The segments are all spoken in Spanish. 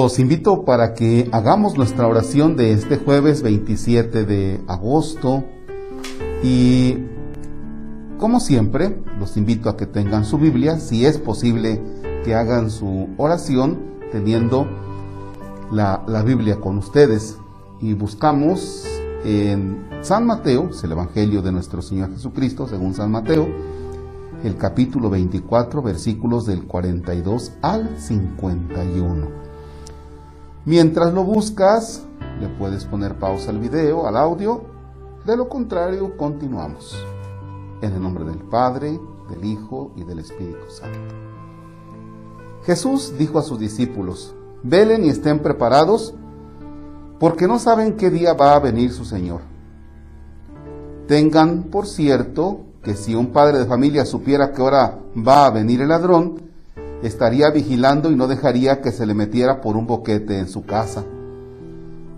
Los invito para que hagamos nuestra oración de este jueves 27 de agosto y como siempre los invito a que tengan su Biblia, si es posible que hagan su oración teniendo la, la Biblia con ustedes y buscamos en San Mateo, es el Evangelio de nuestro Señor Jesucristo según San Mateo, el capítulo 24, versículos del 42 al 51. Mientras lo buscas, le puedes poner pausa al video, al audio, de lo contrario, continuamos. En el nombre del Padre, del Hijo y del Espíritu Santo. Jesús dijo a sus discípulos, velen y estén preparados, porque no saben qué día va a venir su Señor. Tengan por cierto que si un padre de familia supiera que ahora va a venir el ladrón, estaría vigilando y no dejaría que se le metiera por un boquete en su casa.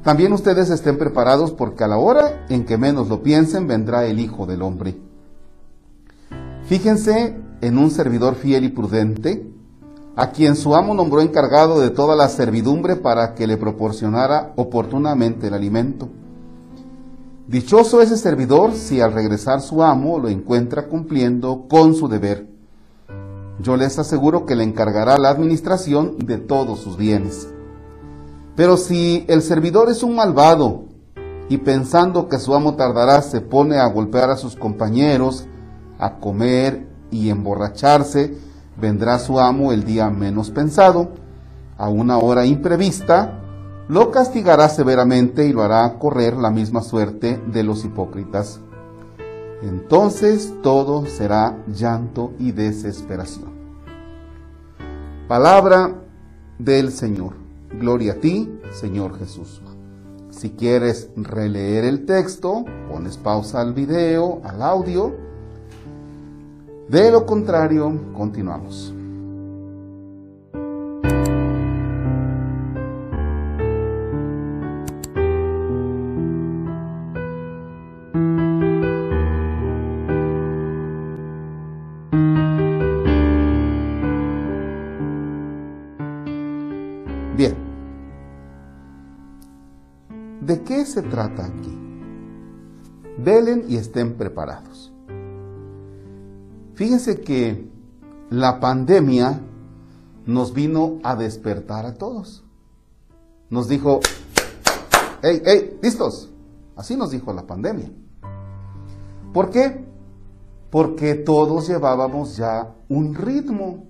También ustedes estén preparados porque a la hora en que menos lo piensen vendrá el Hijo del Hombre. Fíjense en un servidor fiel y prudente, a quien su amo nombró encargado de toda la servidumbre para que le proporcionara oportunamente el alimento. Dichoso ese servidor si al regresar su amo lo encuentra cumpliendo con su deber. Yo les aseguro que le encargará la administración de todos sus bienes. Pero si el servidor es un malvado y pensando que su amo tardará se pone a golpear a sus compañeros, a comer y emborracharse, vendrá su amo el día menos pensado, a una hora imprevista, lo castigará severamente y lo hará correr la misma suerte de los hipócritas. Entonces todo será llanto y desesperación. Palabra del Señor. Gloria a ti, Señor Jesús. Si quieres releer el texto, pones pausa al video, al audio. De lo contrario, continuamos. Se trata aquí? Velen y estén preparados. Fíjense que la pandemia nos vino a despertar a todos. Nos dijo, hey, hey, listos. Así nos dijo la pandemia. ¿Por qué? Porque todos llevábamos ya un ritmo,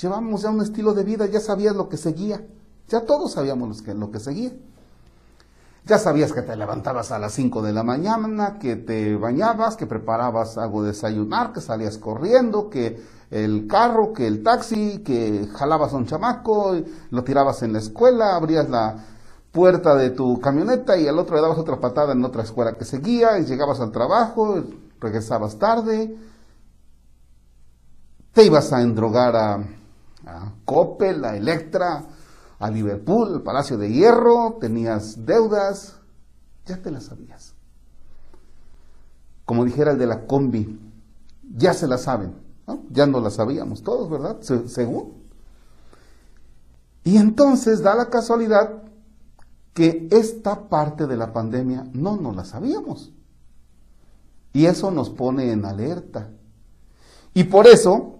llevábamos ya un estilo de vida, ya sabías lo que seguía, ya todos sabíamos lo que, lo que seguía. Ya sabías que te levantabas a las 5 de la mañana, que te bañabas, que preparabas algo de desayunar, que salías corriendo, que el carro, que el taxi, que jalabas a un chamaco, lo tirabas en la escuela, abrías la puerta de tu camioneta y al otro le dabas otra patada en otra escuela que seguía, y llegabas al trabajo, regresabas tarde, te ibas a endrogar a, a Coppel, a Electra, a Liverpool, al Palacio de Hierro, tenías deudas, ya te las sabías. Como dijera el de la combi, ya se la saben, ya no la sabíamos todos, ¿verdad? según. Y entonces da la casualidad que esta parte de la pandemia no nos la sabíamos. Y eso nos pone en alerta. Y por eso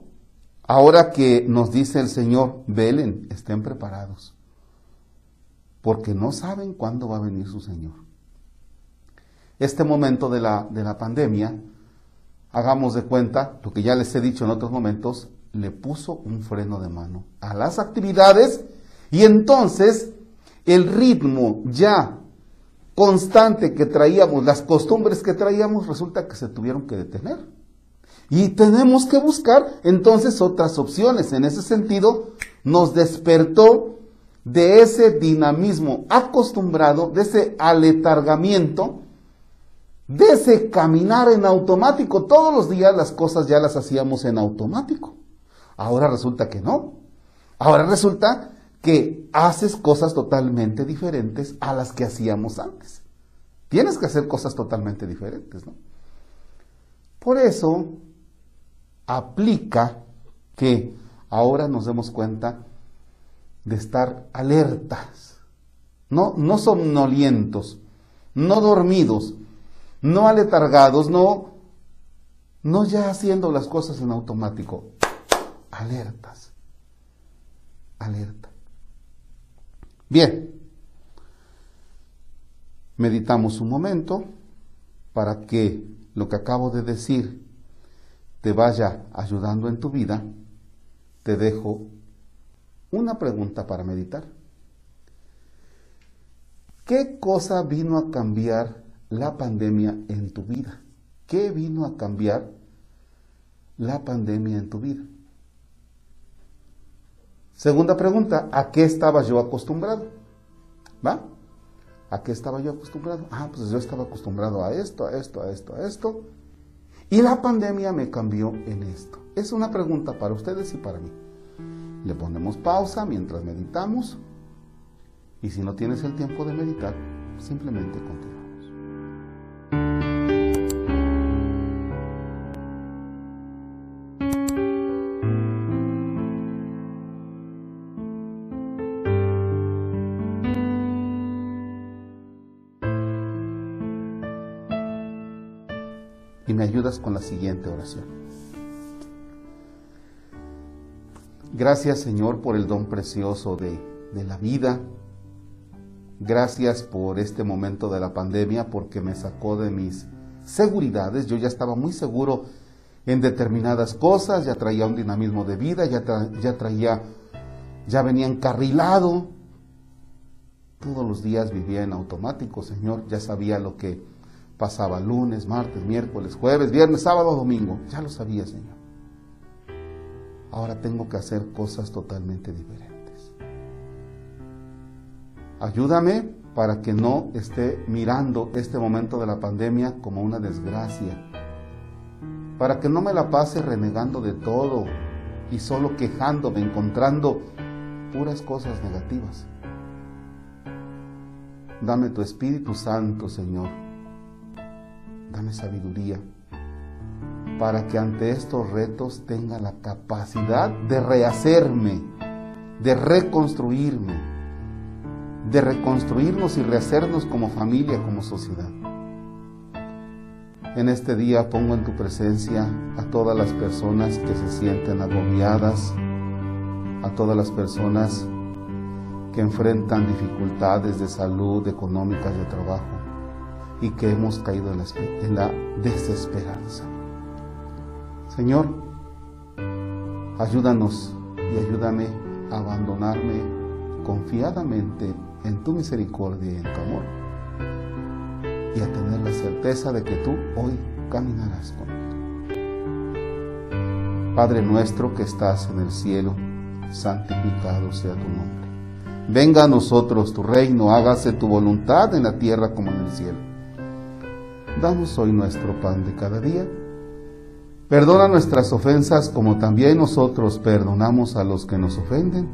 Ahora que nos dice el Señor, velen, estén preparados, porque no saben cuándo va a venir su Señor. Este momento de la, de la pandemia, hagamos de cuenta, lo que ya les he dicho en otros momentos, le puso un freno de mano a las actividades y entonces el ritmo ya constante que traíamos, las costumbres que traíamos, resulta que se tuvieron que detener. Y tenemos que buscar entonces otras opciones. En ese sentido, nos despertó de ese dinamismo acostumbrado, de ese aletargamiento, de ese caminar en automático. Todos los días las cosas ya las hacíamos en automático. Ahora resulta que no. Ahora resulta que haces cosas totalmente diferentes a las que hacíamos antes. Tienes que hacer cosas totalmente diferentes, ¿no? Por eso aplica que ahora nos demos cuenta de estar alertas, no, no somnolientos, no dormidos, no aletargados, no, no ya haciendo las cosas en automático, alertas, alerta. Bien, meditamos un momento para que lo que acabo de decir te vaya ayudando en tu vida, te dejo una pregunta para meditar. ¿Qué cosa vino a cambiar la pandemia en tu vida? ¿Qué vino a cambiar la pandemia en tu vida? Segunda pregunta, ¿a qué estaba yo acostumbrado? ¿Va? ¿A qué estaba yo acostumbrado? Ah, pues yo estaba acostumbrado a esto, a esto, a esto, a esto. Y la pandemia me cambió en esto. Es una pregunta para ustedes y para mí. Le ponemos pausa mientras meditamos. Y si no tienes el tiempo de meditar, simplemente continúa. Y me ayudas con la siguiente oración. Gracias Señor por el don precioso de, de la vida. Gracias por este momento de la pandemia porque me sacó de mis seguridades. Yo ya estaba muy seguro en determinadas cosas, ya traía un dinamismo de vida, ya, ya traía, ya venía encarrilado. Todos los días vivía en automático, Señor, ya sabía lo que pasaba lunes, martes, miércoles, jueves, viernes, sábado, domingo. Ya lo sabía, Señor. Ahora tengo que hacer cosas totalmente diferentes. Ayúdame para que no esté mirando este momento de la pandemia como una desgracia. Para que no me la pase renegando de todo y solo quejándome, encontrando puras cosas negativas. Dame tu Espíritu Santo, Señor dame sabiduría para que ante estos retos tenga la capacidad de rehacerme, de reconstruirme, de reconstruirnos y rehacernos como familia, como sociedad. En este día pongo en tu presencia a todas las personas que se sienten agobiadas, a todas las personas que enfrentan dificultades de salud, económicas, de trabajo y que hemos caído en la, desesperanza. Señor, ayúdanos y ayúdame a abandonarme confiadamente en tu misericordia y en tu amor y a tener la certeza de que tú hoy caminarás conmigo. Padre nuestro que estás en el cielo, santificado sea tu nombre. Venga a nosotros tu reino, hágase tu voluntad en la tierra como en el cielo. Danos hoy nuestro pan de cada día. Perdona nuestras ofensas como también nosotros perdonamos a los que nos ofenden.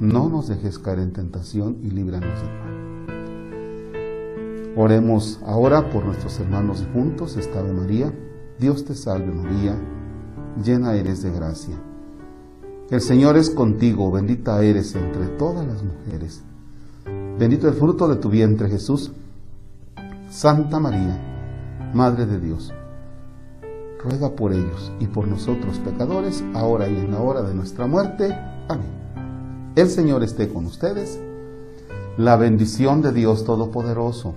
No nos dejes caer en tentación y líbranos del mal. Oremos ahora por nuestros hermanos juntos, esta María. Dios te salve María, llena eres de gracia. El Señor es contigo, bendita eres entre todas las mujeres. Bendito el fruto de tu vientre Jesús. Santa María, Madre de Dios, ruega por ellos y por nosotros pecadores, ahora y en la hora de nuestra muerte. Amén. El Señor esté con ustedes. La bendición de Dios Todopoderoso,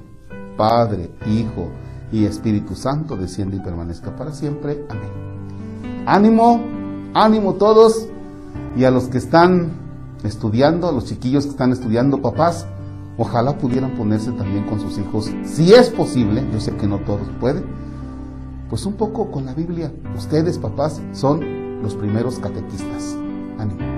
Padre, Hijo y Espíritu Santo, desciende y permanezca para siempre. Amén. Ánimo, ánimo todos y a los que están estudiando, a los chiquillos que están estudiando, papás, Ojalá pudieran ponerse también con sus hijos, si es posible, yo sé que no todos pueden, pues un poco con la Biblia. Ustedes, papás, son los primeros catequistas. Ánimo.